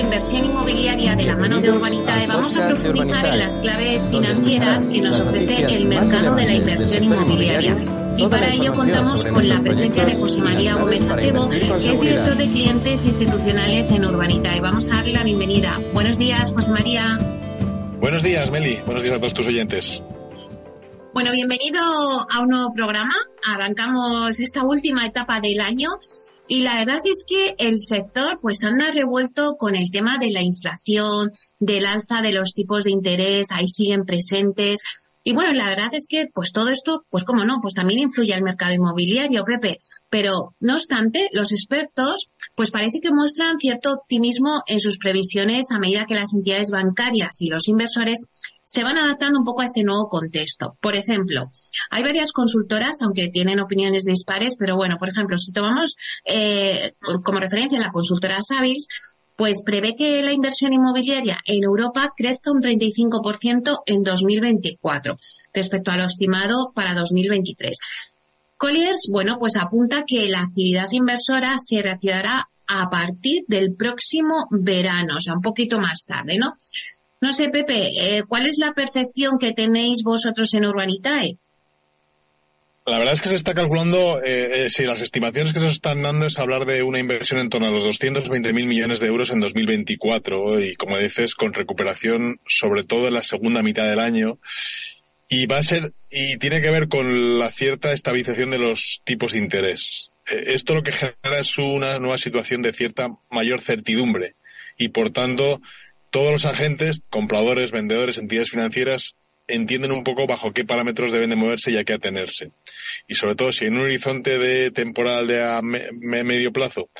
Inversión Inmobiliaria de la mano de Urbanitae vamos a profundizar en las claves financieras que nos ofrece el mercado de la inversión inmobiliaria. Y para ello contamos con la presencia de José María Gómez Acebo, que es director de clientes institucionales en Urbanitae. Vamos a darle la bienvenida. Buenos días, José María. Buenos días, Meli. Buenos días a todos tus oyentes. Bueno, bienvenido a un nuevo programa. Arrancamos esta última etapa del año y la verdad es que el sector pues anda revuelto con el tema de la inflación, del alza de los tipos de interés, ahí siguen presentes. Y bueno, la verdad es que pues todo esto, pues como no, pues también influye al mercado inmobiliario, Pepe. Pero no obstante, los expertos pues parece que muestran cierto optimismo en sus previsiones a medida que las entidades bancarias y los inversores se van adaptando un poco a este nuevo contexto. Por ejemplo, hay varias consultoras, aunque tienen opiniones dispares, pero bueno, por ejemplo, si tomamos eh, como referencia la consultora Savills, pues prevé que la inversión inmobiliaria en Europa crezca un 35% en 2024 respecto a lo estimado para 2023. Colliers, bueno, pues apunta que la actividad inversora se reactivará a partir del próximo verano, o sea, un poquito más tarde, ¿no? No sé, Pepe, eh, ¿cuál es la percepción que tenéis vosotros en Urbanitae? La verdad es que se está calculando, eh, eh, si las estimaciones que se están dando es hablar de una inversión en torno a los 220.000 millones de euros en 2024 y, como dices, con recuperación sobre todo en la segunda mitad del año. Y va a ser, y tiene que ver con la cierta estabilización de los tipos de interés. esto lo que genera es una nueva situación de cierta mayor certidumbre y, por tanto, todos los agentes, compradores, vendedores, entidades financieras, entienden un poco bajo qué parámetros deben de moverse y a qué atenerse. Y sobre todo, si en un horizonte de temporal de a medio plazo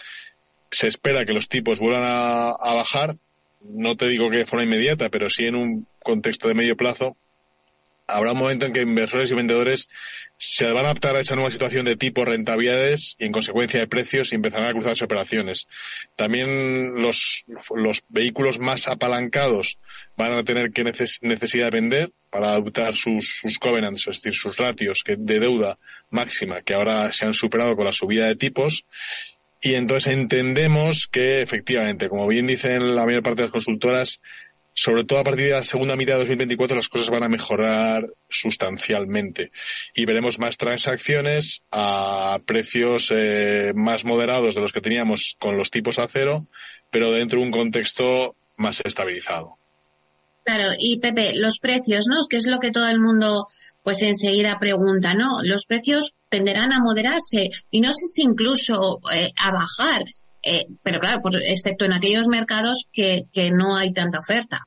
se espera que los tipos vuelvan a, bajar, no te digo que de forma inmediata, pero sí en un contexto de medio plazo, habrá un momento en que inversores y vendedores se van a adaptar a esa nueva situación de tipo rentabilidades y en consecuencia de precios y empezarán a cruzarse operaciones. También los, los vehículos más apalancados van a tener que necesidad de vender para adoptar sus, sus covenants, es decir, sus ratios de deuda máxima que ahora se han superado con la subida de tipos. Y entonces entendemos que efectivamente, como bien dicen la mayor parte de las consultoras, sobre todo a partir de la segunda mitad de 2024 las cosas van a mejorar sustancialmente y veremos más transacciones a precios eh, más moderados de los que teníamos con los tipos a cero, pero dentro de un contexto más estabilizado. Claro, y Pepe, los precios, ¿no? Que es lo que todo el mundo pues enseguida pregunta, ¿no? Los precios tenderán a moderarse y no sé si incluso eh, a bajar. Eh, pero claro, excepto en aquellos mercados que, que no hay tanta oferta.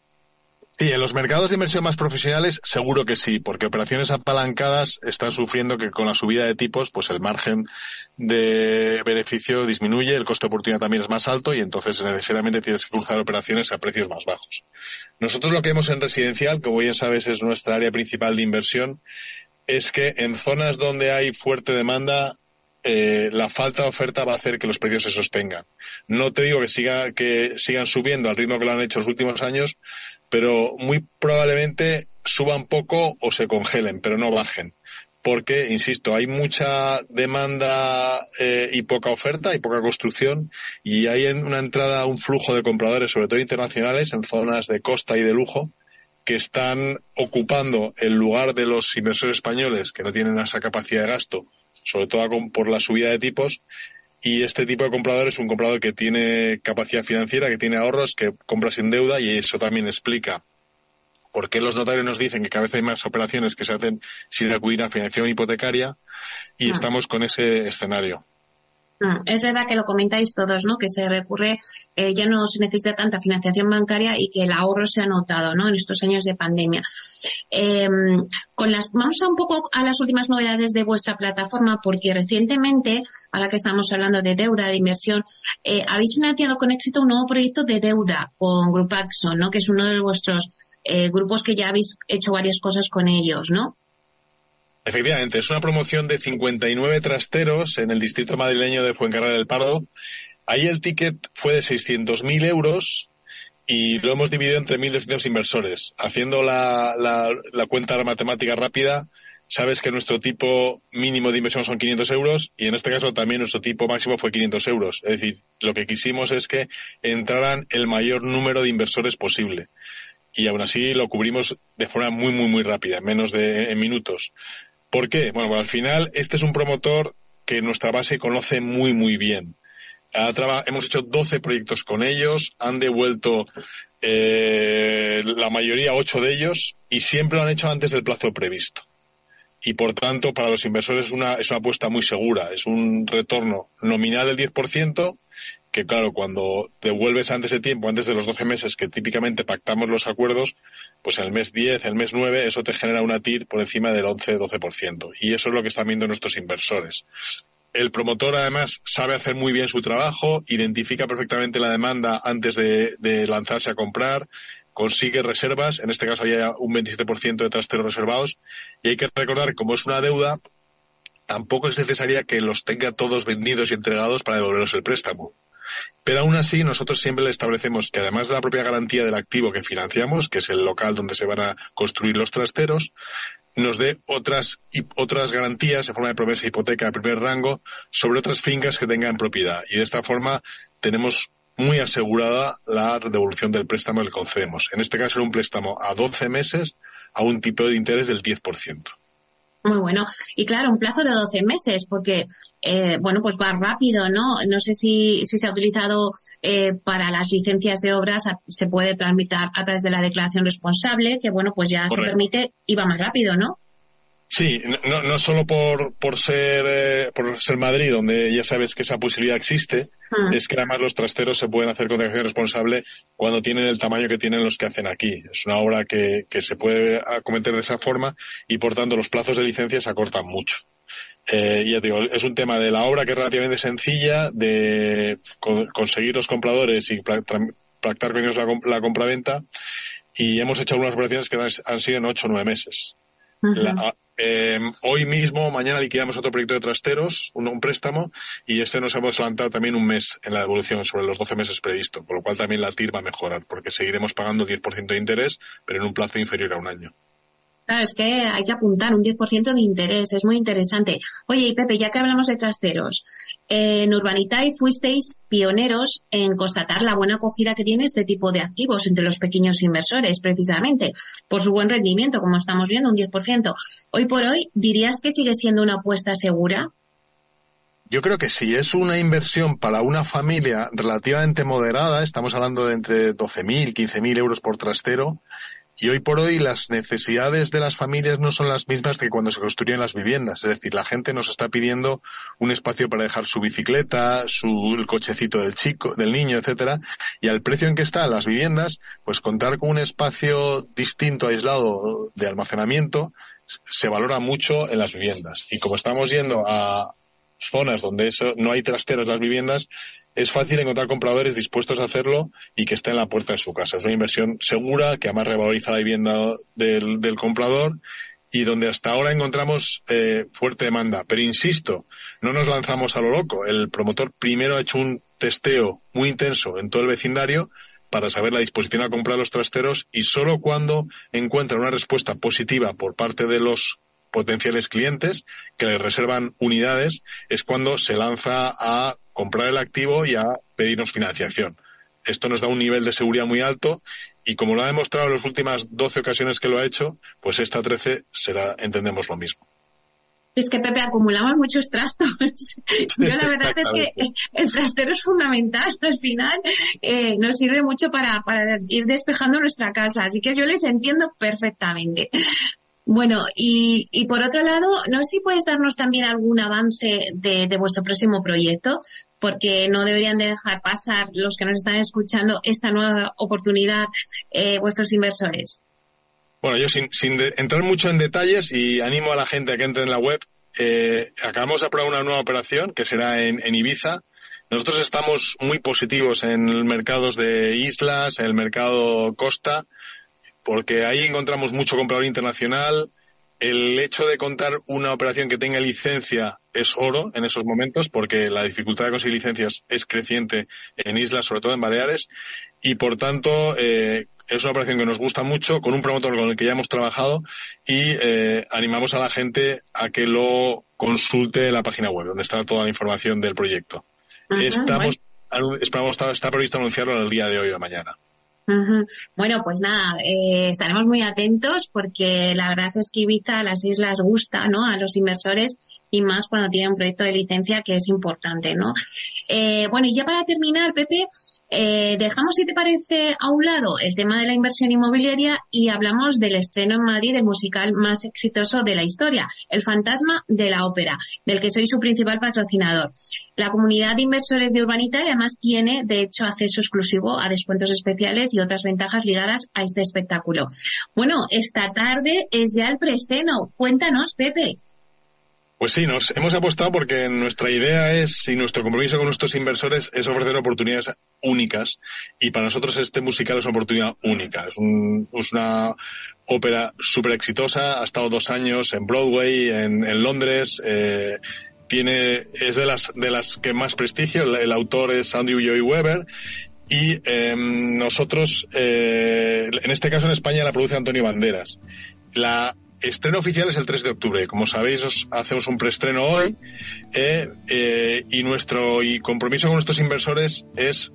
Sí, en los mercados de inversión más profesionales seguro que sí, porque operaciones apalancadas están sufriendo que con la subida de tipos, pues el margen de beneficio disminuye, el coste de oportunidad también es más alto y entonces necesariamente tienes que cruzar operaciones a precios más bajos. Nosotros lo que vemos en residencial, como bien sabes es nuestra área principal de inversión, es que en zonas donde hay fuerte demanda eh, la falta de oferta va a hacer que los precios se sostengan. No te digo que, siga, que sigan subiendo al ritmo que lo han hecho los últimos años, pero muy probablemente suban poco o se congelen, pero no bajen. Porque, insisto, hay mucha demanda eh, y poca oferta y poca construcción y hay una entrada, un flujo de compradores, sobre todo internacionales, en zonas de costa y de lujo, que están ocupando el lugar de los inversores españoles que no tienen esa capacidad de gasto sobre todo por la subida de tipos. Y este tipo de comprador es un comprador que tiene capacidad financiera, que tiene ahorros, que compra sin deuda y eso también explica por qué los notarios nos dicen que cada vez hay más operaciones que se hacen sin acudir a financiación hipotecaria y ah. estamos con ese escenario. Mm, es verdad que lo comentáis todos, ¿no? Que se recurre, eh, ya no se necesita tanta financiación bancaria y que el ahorro se ha notado, ¿no? En estos años de pandemia. Em, con las, vamos a un poco a las últimas novedades de vuestra plataforma, porque recientemente, ahora que estamos hablando de deuda, de inversión, eh, habéis financiado con éxito un nuevo proyecto de deuda con Grupaxo, ¿no? Que es uno de vuestros eh, grupos que ya habéis hecho varias cosas con ellos, ¿no? Efectivamente, es una promoción de 59 trasteros en el distrito madrileño de Fuencarral del Pardo. Ahí el ticket fue de 600.000 euros y lo hemos dividido entre 1.200 inversores. Haciendo la, la, la cuenta matemática rápida, sabes que nuestro tipo mínimo de inversión son 500 euros y en este caso también nuestro tipo máximo fue 500 euros. Es decir, lo que quisimos es que entraran el mayor número de inversores posible. Y aún así lo cubrimos de forma muy, muy, muy rápida, en menos de en minutos. ¿Por qué? Bueno, pues al final este es un promotor que nuestra base conoce muy, muy bien. Hemos hecho 12 proyectos con ellos, han devuelto eh, la mayoría, 8 de ellos, y siempre lo han hecho antes del plazo previsto y por tanto para los inversores es una, es una apuesta muy segura. Es un retorno nominal del 10%, que claro, cuando devuelves antes de tiempo, antes de los 12 meses que típicamente pactamos los acuerdos, pues en el mes 10, el mes 9, eso te genera una TIR por encima del 11-12%. Y eso es lo que están viendo nuestros inversores. El promotor además sabe hacer muy bien su trabajo, identifica perfectamente la demanda antes de, de lanzarse a comprar, consigue reservas, en este caso había un 27% de trasteros reservados, y hay que recordar, como es una deuda, tampoco es necesaria que los tenga todos vendidos y entregados para devolveros el préstamo. Pero aún así, nosotros siempre le establecemos que además de la propia garantía del activo que financiamos, que es el local donde se van a construir los trasteros, nos dé otras, otras garantías en forma de promesa hipoteca de primer rango sobre otras fincas que tengan propiedad. Y de esta forma tenemos muy asegurada la devolución del préstamo que concedemos. En este caso era un préstamo a 12 meses a un tipo de interés del 10%. Muy bueno. Y claro, un plazo de 12 meses, porque, eh, bueno, pues va rápido, ¿no? No sé si, si se ha utilizado eh, para las licencias de obras, se puede tramitar a través de la declaración responsable, que, bueno, pues ya se permite y va más rápido, ¿no? Sí, no, no solo por, por, ser, eh, por ser Madrid, donde ya sabes que esa posibilidad existe, ah. es que además los trasteros se pueden hacer con declaración responsable cuando tienen el tamaño que tienen los que hacen aquí. Es una obra que, que se puede acometer de esa forma y por tanto los plazos de licencia se acortan mucho. Eh, ya digo, es un tema de la obra que es relativamente sencilla, de conseguir los compradores y pactar con ellos la, la compraventa y hemos hecho algunas operaciones que han, sido en ocho o nueve meses. Eh, hoy mismo, mañana liquidamos otro proyecto de trasteros, un, préstamo, y este nos hemos adelantado también un mes en la devolución sobre los 12 meses previsto, por lo cual también la TIR va a mejorar, porque seguiremos pagando 10% de interés, pero en un plazo inferior a un año. Claro, es que hay que apuntar un 10% de interés, es muy interesante. Oye, y Pepe, ya que hablamos de trasteros, en Urbanitae fuisteis pioneros en constatar la buena acogida que tiene este tipo de activos entre los pequeños inversores, precisamente, por su buen rendimiento, como estamos viendo, un 10%. Hoy por hoy, ¿dirías que sigue siendo una apuesta segura? Yo creo que sí, es una inversión para una familia relativamente moderada, estamos hablando de entre 12.000, 15.000 euros por trastero, y hoy por hoy las necesidades de las familias no son las mismas que cuando se construyen las viviendas. Es decir, la gente nos está pidiendo un espacio para dejar su bicicleta, su cochecito del chico, del niño, etcétera, y al precio en que están las viviendas, pues contar con un espacio distinto, aislado de almacenamiento, se valora mucho en las viviendas. Y como estamos yendo a zonas donde eso no hay trasteros las viviendas, es fácil encontrar compradores dispuestos a hacerlo y que esté en la puerta de su casa. Es una inversión segura que además revaloriza la vivienda del, comprador y donde hasta ahora encontramos eh, fuerte demanda. Pero insisto, no nos lanzamos a lo loco. El promotor primero ha hecho un testeo muy intenso en todo el vecindario para saber la disposición a comprar los trasteros y solo cuando encuentra una respuesta positiva por parte de los potenciales clientes que le reservan unidades es cuando se lanza a comprar el activo y a pedirnos financiación. Esto nos da un nivel de seguridad muy alto y como lo ha demostrado en las últimas 12 ocasiones que lo ha hecho, pues esta 13 será, entendemos lo mismo. Es que, Pepe, acumulamos muchos trastos. Yo la verdad es que el trastero es fundamental. Al final eh, nos sirve mucho para, para ir despejando nuestra casa. Así que yo les entiendo perfectamente. Bueno, y, y por otro lado, no sé si puedes darnos también algún avance de, vuestro próximo proyecto, porque no deberían de dejar pasar los que nos están escuchando esta nueva oportunidad eh, vuestros inversores. Bueno, yo sin, sin entrar mucho en detalles y animo a la gente a que entre en la web, eh, acabamos de aprobar una nueva operación que será en, en Ibiza. Nosotros estamos muy positivos en mercados de islas, en el mercado costa porque ahí encontramos mucho comprador internacional. El hecho de contar una operación que tenga licencia es oro en esos momentos, porque la dificultad de conseguir licencias es creciente en islas, sobre todo en Baleares, y por tanto, eh, es una operación que nos gusta mucho, con un promotor con el que ya hemos trabajado y eh, animamos a la gente a que lo consulte en la página web, donde está toda la información del proyecto. Estamos, esperamos, está, previsto anunciarlo el día de hoy o mañana. Bueno, pues nada, eh, estaremos muy atentos porque la verdad es que Ibiza a las islas gusta, ¿no? A los inversores y más cuando tienen un proyecto de licencia que es importante, ¿no? Eh, bueno, y ya para terminar, Pepe, eh, dejamos, si te parece, a un lado el tema de la inversión inmobiliaria y hablamos del estreno en Madrid del musical más exitoso de la historia, El Fantasma de la Ópera, del que soy su principal patrocinador. La comunidad de inversores de Urbanita además tiene, de hecho, acceso exclusivo a descuentos especiales y otras ventajas ligadas a este espectáculo. Bueno, esta tarde es ya el preestreno. Cuéntanos, Pepe. Pues sí, nos hemos apostado porque nuestra idea es y nuestro compromiso con nuestros inversores es ofrecer oportunidades únicas y para nosotros este musical es una oportunidad única. Es, una ópera súper exitosa, ha estado dos años en Broadway, en, Londres, eh, tiene es de las de las que más prestigio. El, autor es Andrew Joy Weber y em, nosotros, eh, en este caso en España, la produce Antonio Banderas. La estreno oficial es el 3 de octubre. Como sabéis, hacemos un preestreno hoy eh, eh, y nuestro y compromiso con nuestros inversores es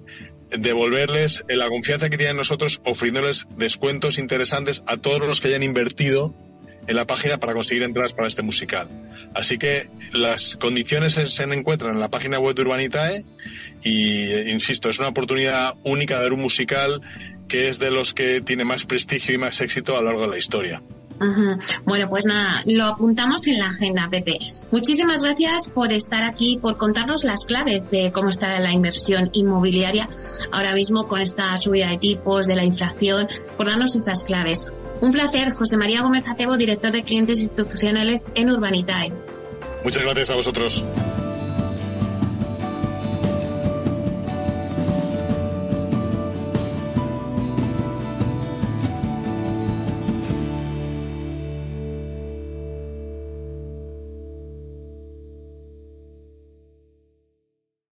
devolverles la confianza que tienen nosotros ofreciéndoles descuentos interesantes a todos los que hayan invertido en la página para conseguir entradas para este musical. Así que las condiciones se encuentran en la página web de Urbanitae y, eh, insisto, es una oportunidad única de ver un musical que es de los que tiene más prestigio y más éxito a lo largo de la historia. Bueno, pues nada, lo apuntamos en la agenda, Pepe. Muchísimas gracias por estar aquí, por contarnos las claves de cómo está la inversión inmobiliaria ahora mismo con esta subida de tipos, de la inflación, por darnos esas claves. Un placer, José María Gómez Acebo, director de clientes institucionales en Urbanitae. Muchas gracias a vosotros.